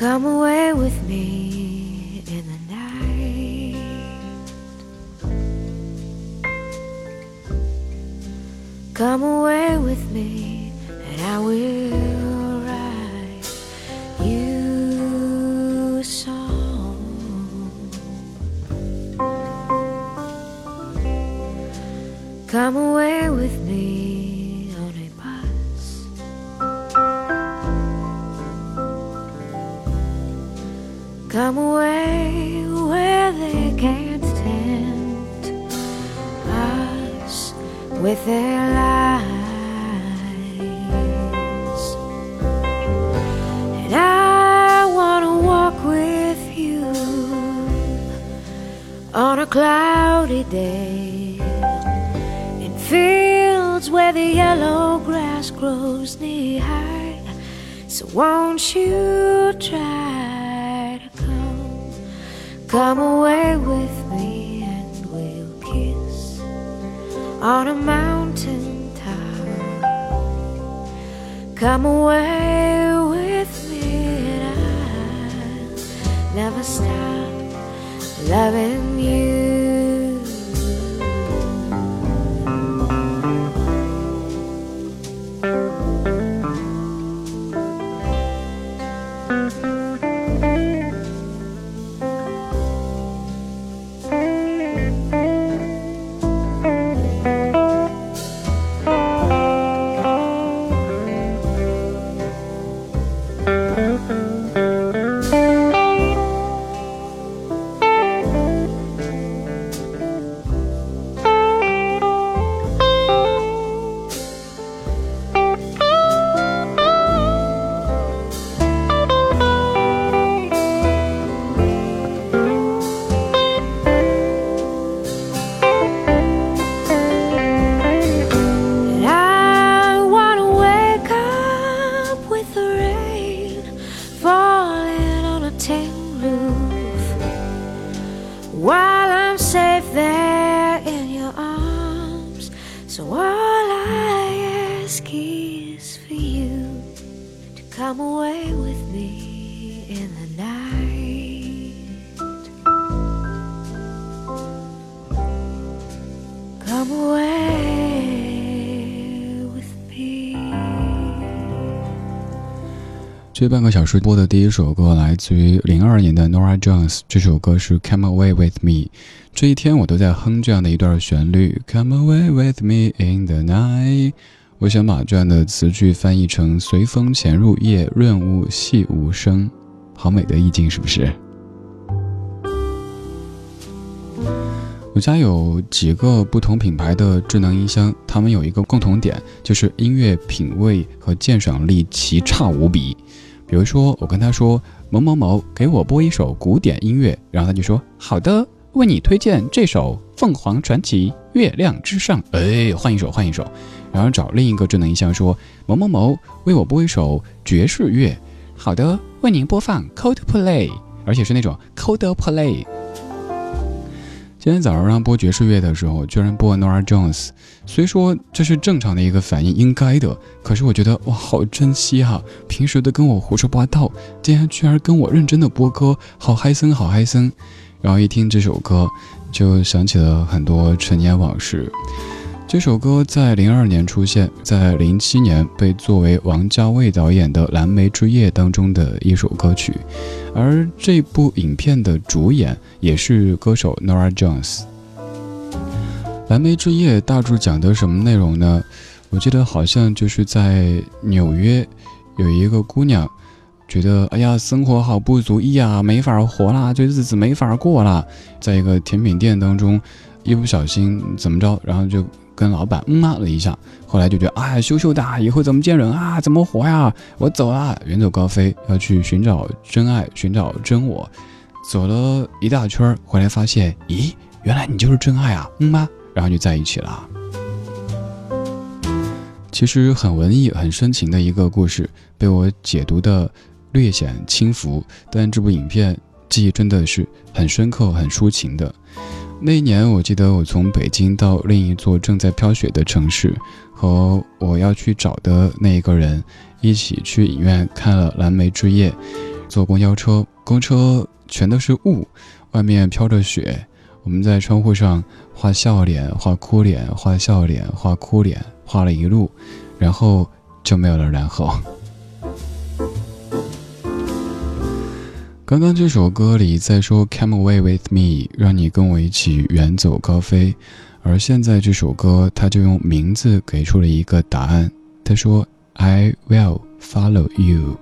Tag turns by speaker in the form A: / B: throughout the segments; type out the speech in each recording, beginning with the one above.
A: Come away with me Come away where they can't tempt us with their lies. And I want to walk with you on a cloudy day in fields where the yellow grass grows knee high. So won't you come away with me and we'll kiss on a mountain top. Come away with me and I'll never stop loving you.
B: 这半个小时播的第一首歌来自于零二年的 Nora Jones，这首歌是《Come Away with Me》。这一天我都在哼这样的一段旋律：Come away with me in the night。我想把这样的词句翻译成“随风潜入夜，润物细无声”，好美的意境，是不是？我家有几个不同品牌的智能音箱，它们有一个共同点，就是音乐品味和鉴赏力奇差无比。比如说，我跟他说某某某，给我播一首古典音乐，然后他就说好的，为你推荐这首《凤凰传奇·月亮之上》。哎，换一首，换一首。然后找另一个智能音箱说某某某，为我播一首爵士乐。好的，为您播放 Coldplay，而且是那种 Coldplay。今天早上让播爵士乐的时候，居然播 Nora Jones。虽说这是正常的一个反应，应该的，可是我觉得哇，好珍惜哈、平时都跟我胡说八道，今天居然跟我认真的播歌，好嗨森，好嗨森。然后一听这首歌，就想起了很多陈年往事。这首歌在零二年出现，在零七年被作为王家卫导演的《蓝莓之夜》当中的一首歌曲，而这部影片的主演也是歌手 Nora Jones。《蓝莓之夜》大致讲的什么内容呢？我记得好像就是在纽约，有一个姑娘，觉得哎呀，生活好不如意啊，没法活啦，这日子没法过啦。在一个甜品店当中，一不小心怎么着，然后就跟老板嗯啊了一下，后来就觉得哎，羞羞的，以后怎么见人啊，怎么活呀？我走了，远走高飞，要去寻找真爱，寻找真我。走了一大圈，回来发现，咦，原来你就是真爱啊，嗯吗？然后就在一起了。其实很文艺、很深情的一个故事，被我解读的略显轻浮，但这部影片记忆真的是很深刻、很抒情的。那一年，我记得我从北京到另一座正在飘雪的城市，和我要去找的那一个人一起去影院看了《蓝莓之夜》，
C: 坐公交车，公车全都是雾，外面飘着雪。我们在窗户上画笑脸、画哭脸、画笑脸、画哭脸，画了一路，然后就没有了然后。刚刚这首歌里在说 "Come away with me"，让你跟我一起远走高飞，而现在这首歌他就用名字给出了一个答案，他说 "I will follow you"。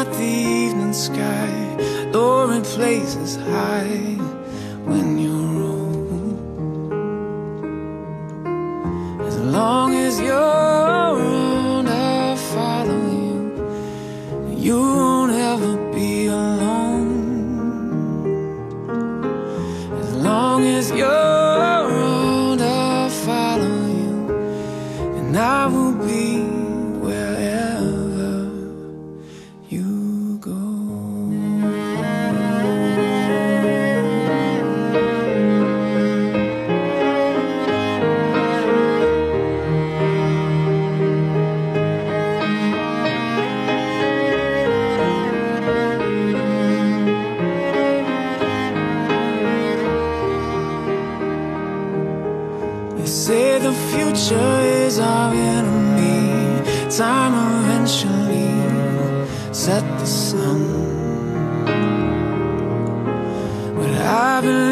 C: at the evening sky, luring places high when you're old. As long as you're the future is our enemy. Time eventually set the sun. But I believe.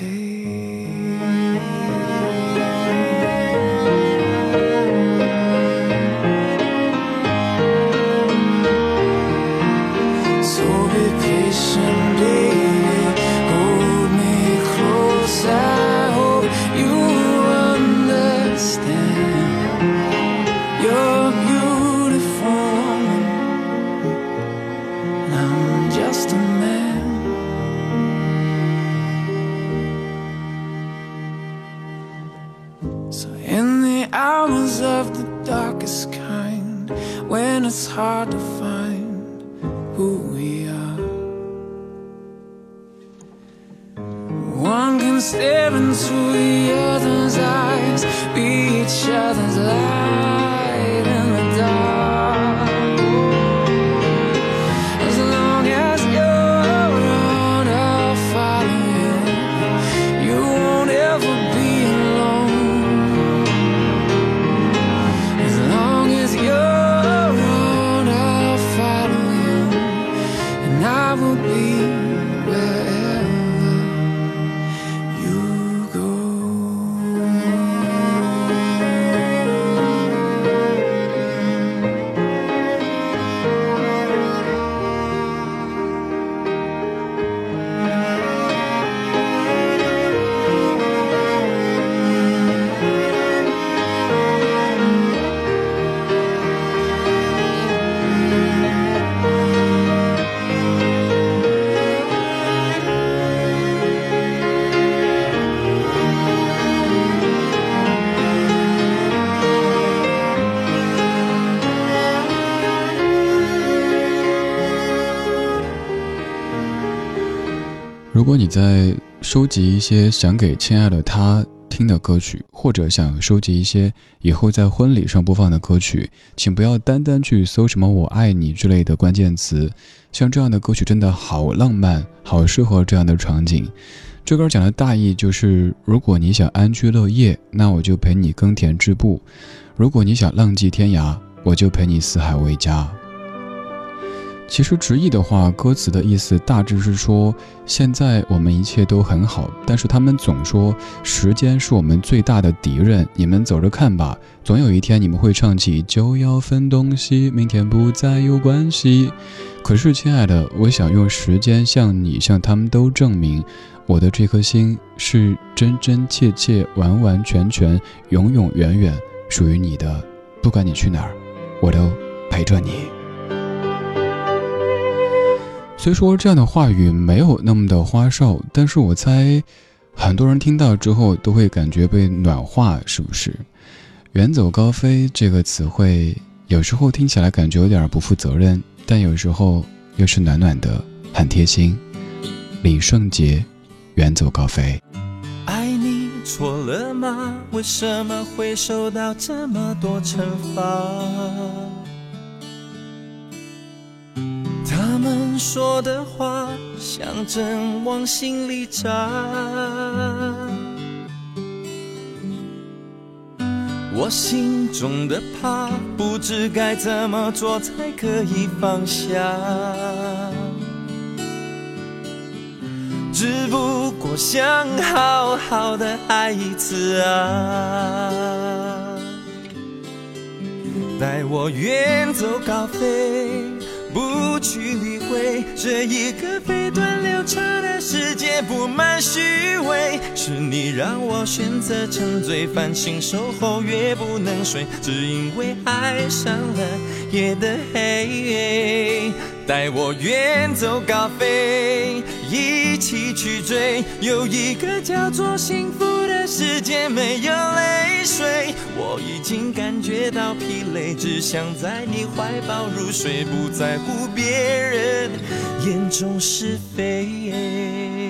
C: 如收集一些想给亲爱的他听的歌曲，或者想收集一些以后在婚礼上播放的歌曲，请不要单单去搜什么“我爱你”之类的关键词。像这样的歌曲真的好浪漫，好适合这样的场景。
B: 这歌讲的大意就是：如果你想安居乐业，那我就陪你耕田织布；如果你想浪迹天涯，我就陪你四海为家。其实直译的话，歌词的意思大致是说：现在我们一切都很好，但是他们总说时间是我们最大的敌人。你们走着看吧，总有一天你们会唱起就要分东西，明天不再有关系。可是，亲爱的，我想用时间向你、向他们都证明，我的这颗心是真真切切、完完全全、永永远远属于你的。不管你去哪儿，我都陪着你。虽说这样的话语没有那么的花哨，但是我猜，很多人听到之后都会感觉被暖化，是不是？远走高飞这个词汇，有时候听起来感觉有点不负责任，但有时候又是暖暖的，很贴心。李圣杰，远走高飞。
D: 爱你错了吗？为什么会受到这么多惩罚？说的话像针往心里扎，我心中的怕不知该怎么做才可以放下，只不过想好好的爱一次啊，带我远走高飞。不去理会这一个飞短流长的世界，布满虚伪。是你让我选择沉醉，繁星守候越不能睡，只因为爱上了夜的黑。带我远走高飞，一起去追，有一个叫做幸福世界，没有泪水。我已经感觉到疲累，只想在你怀抱入睡，不在乎别人眼中是非。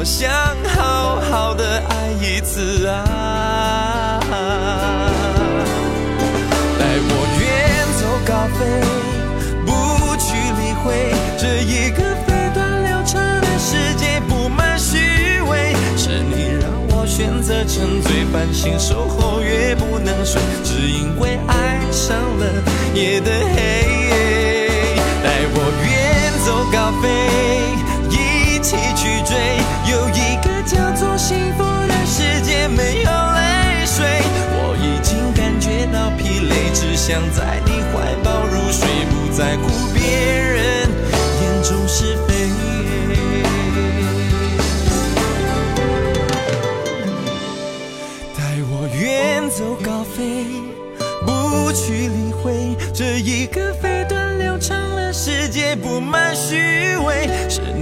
D: 我想好好的爱一次啊。带我远走高飞，不去理会这一个飞短流长的世界，布满虚伪。是你让我选择沉醉，半醒守候越不能睡，只因为爱上了夜的黑。一起去追，有一个叫做幸福的世界，没有泪水。我已经感觉到疲累，只想在你。怀抱入睡，不在乎别人眼中是非。带我远走高飞，不去理会这一个飞短流长的世界，布满虚伪。是你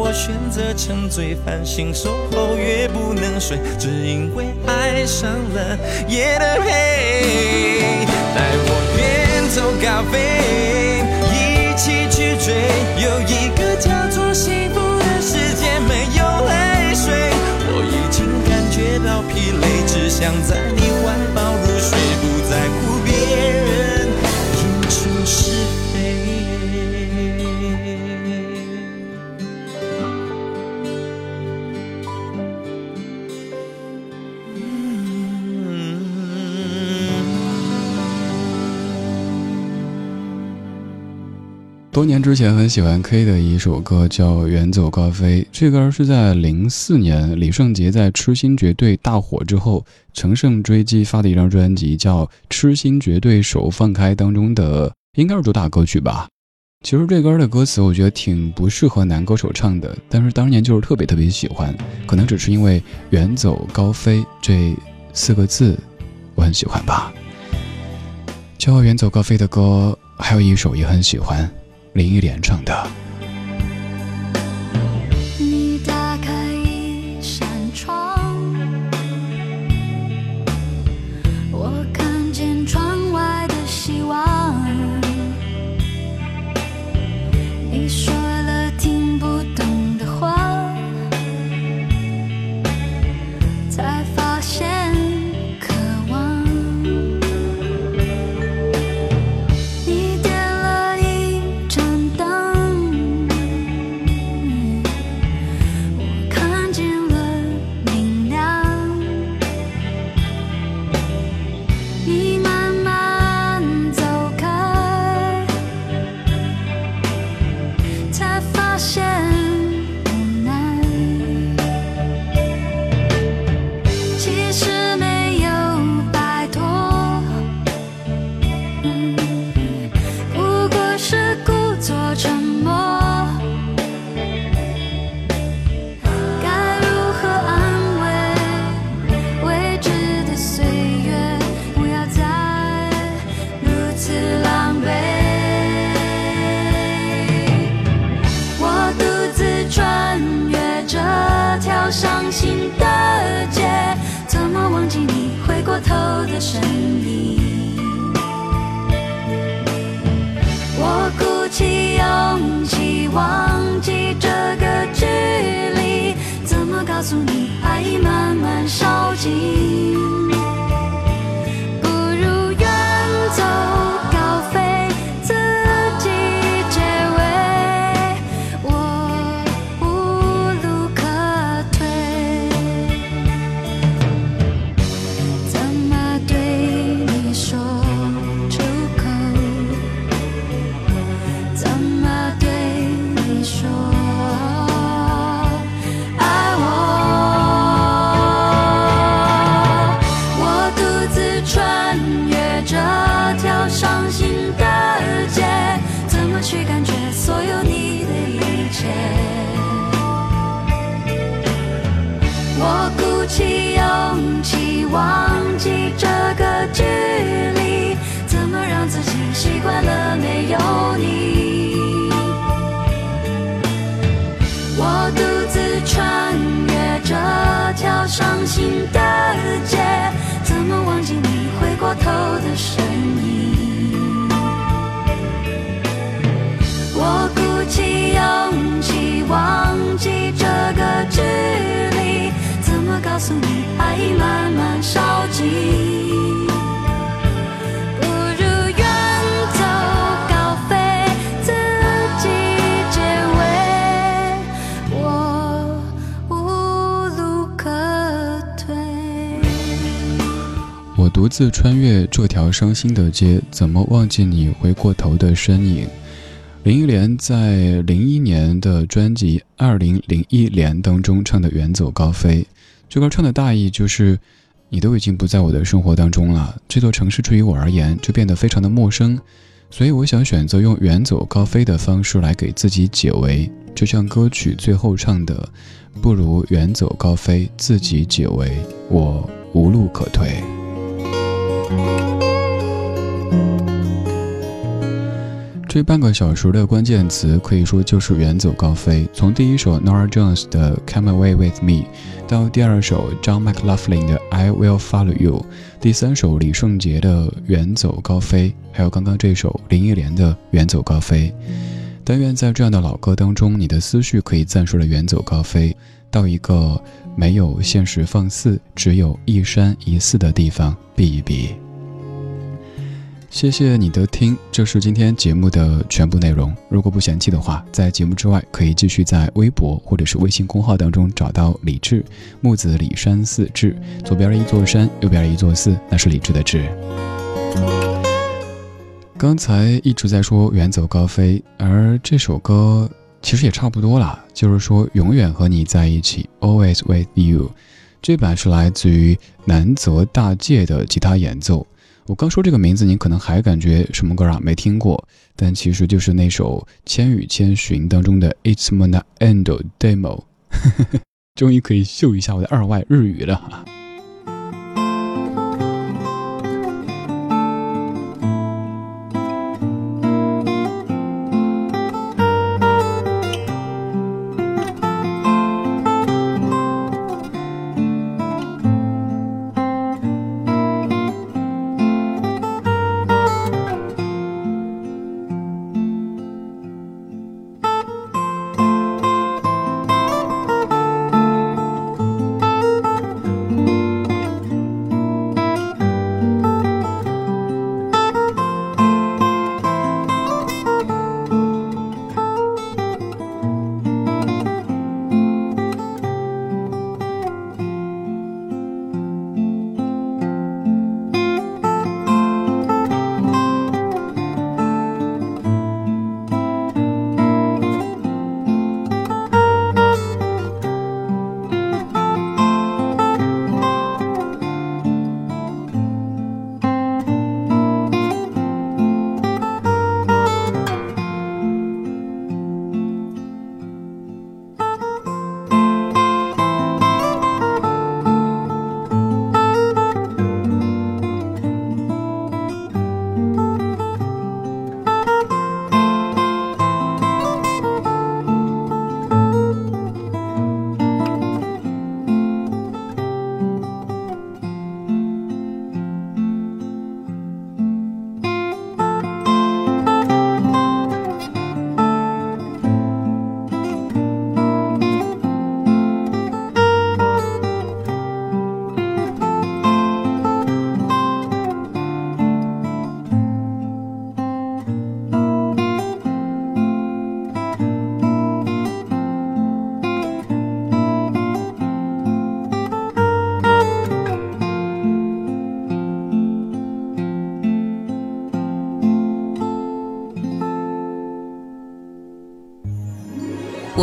D: 我选择沉醉，繁星守候越不能睡，只因为爱上了夜的黑。带我远。走高飞，一起去追，有一个叫做幸福的世界，没有泪水。我已经感觉到疲累，只想在你
E: 多年之前很喜欢 K 的一首歌叫《远走高飞》，这歌是在零四年李圣杰在《痴心绝对》大火之后，乘胜追击发的一张专辑叫《痴心绝对手放开》当中的，应该是主打歌曲吧。其实这歌的歌词我觉得挺不适合男歌手唱的，但是当年就是特别特别喜欢，可能只是因为“远走高飞”这四个字我很喜欢吧。叫《远走高飞》的歌还有一首也很喜欢。林忆莲唱的。你打开一扇窗我看见窗偷的身影我鼓起勇气忘记这个距离怎么告诉你爱已慢慢烧尽？
B: 我
E: 独自穿越这条伤心的街，怎么忘记你回过头的身影？林忆莲在零一年的专辑《二零零一年》当中唱的《远走高飞》，这歌唱的大意就是，你都已经不在我的生活当中了，这座城市对于我而言就变得非常的陌生，所以我想选择用远走高飞的方式来给自己解围，就像歌曲最后唱的：“不如远走高飞，自己解围，我无路可退。”这半个小时的关键词可以说就是远走高飞。从第一首 Nora Jones 的《Come Away with Me》，到第二首 John McLaughlin 的《I Will Follow You》，第三首李圣杰的《远走高飞》，还有刚刚这首林忆莲的《远走高飞》。但愿在这样的老歌当中，你的思绪可以暂时的远走高飞，到一个没有现实放肆，只有一山一寺的地方避一避。谢谢你的听，这是今天节目的全部内容。如果不嫌弃的话，在节目之外可以继续在微博或者是微信公号当中找到李志木子李山寺志，左边一座山，右边一座寺，那是李志的志。
B: 刚才一直在说远走高飞，而这首歌其实也差不多啦，就是说永远和你在一起，Always with you。这版是来自于南泽大介的吉他演奏。我刚说这个名字，你可能还感觉什么歌啊？没听过，但其实就是那首《千与千寻》当中的 It's Mona Endo Demo。终于可以秀一下我的二外日语了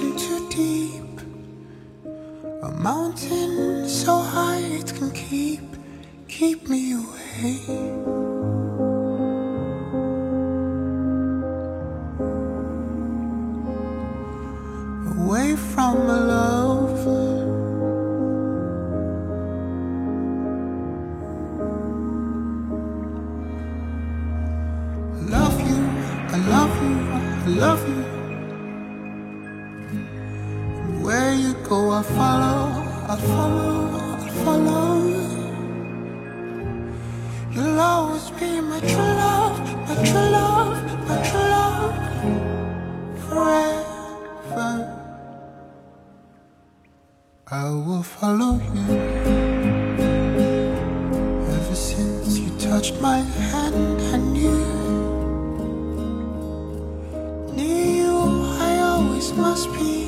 F: too deep, a mountain so high it can keep, keep me awake. must be my true love, my true love, my true love forever. I will follow you ever since you touched my hand. I knew near you, I always must be.